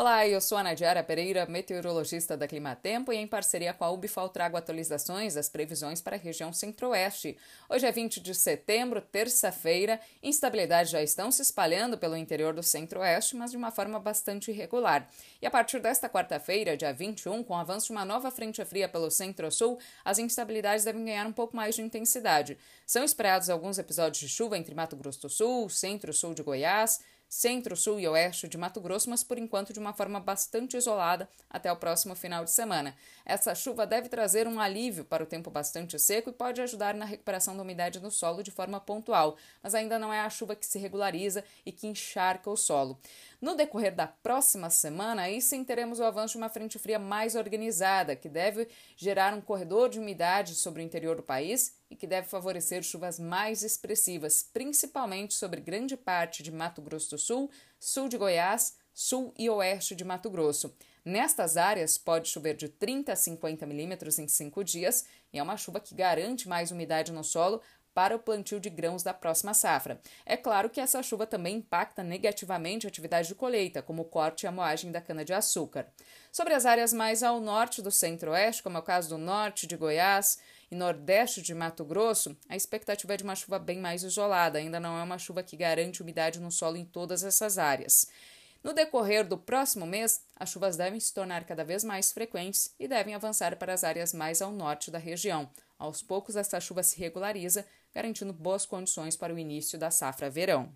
Olá, eu sou a Nadiara Pereira, meteorologista da Climatempo, e em parceria com a Ubifal trago atualizações das previsões para a região centro-oeste. Hoje é 20 de setembro, terça-feira, instabilidades já estão se espalhando pelo interior do centro-oeste, mas de uma forma bastante irregular. E a partir desta quarta-feira, dia 21, com o avanço de uma nova frente fria pelo centro-sul, as instabilidades devem ganhar um pouco mais de intensidade. São esperados alguns episódios de chuva entre Mato Grosso do Sul, centro-sul de Goiás, centro, sul e oeste de Mato Grosso, mas por enquanto de uma forma bastante isolada até o próximo final de semana. Essa chuva deve trazer um alívio para o tempo bastante seco e pode ajudar na recuperação da umidade no solo de forma pontual, mas ainda não é a chuva que se regulariza e que encharca o solo. No decorrer da próxima semana, aí sim teremos o avanço de uma frente fria mais organizada, que deve gerar um corredor de umidade sobre o interior do país e que deve favorecer chuvas mais expressivas, principalmente sobre grande parte de Mato Grosso do Sul, sul de Goiás, sul e oeste de Mato Grosso. Nestas áreas, pode chover de 30 a 50 milímetros em cinco dias, e é uma chuva que garante mais umidade no solo para o plantio de grãos da próxima safra. É claro que essa chuva também impacta negativamente a atividade de colheita, como o corte e a moagem da cana-de-açúcar. Sobre as áreas mais ao norte do centro-oeste, como é o caso do norte de Goiás e nordeste de Mato Grosso, a expectativa é de uma chuva bem mais isolada, ainda não é uma chuva que garante umidade no solo em todas essas áreas. No decorrer do próximo mês, as chuvas devem se tornar cada vez mais frequentes e devem avançar para as áreas mais ao norte da região. Aos poucos, essa chuva se regulariza, garantindo boas condições para o início da safra verão.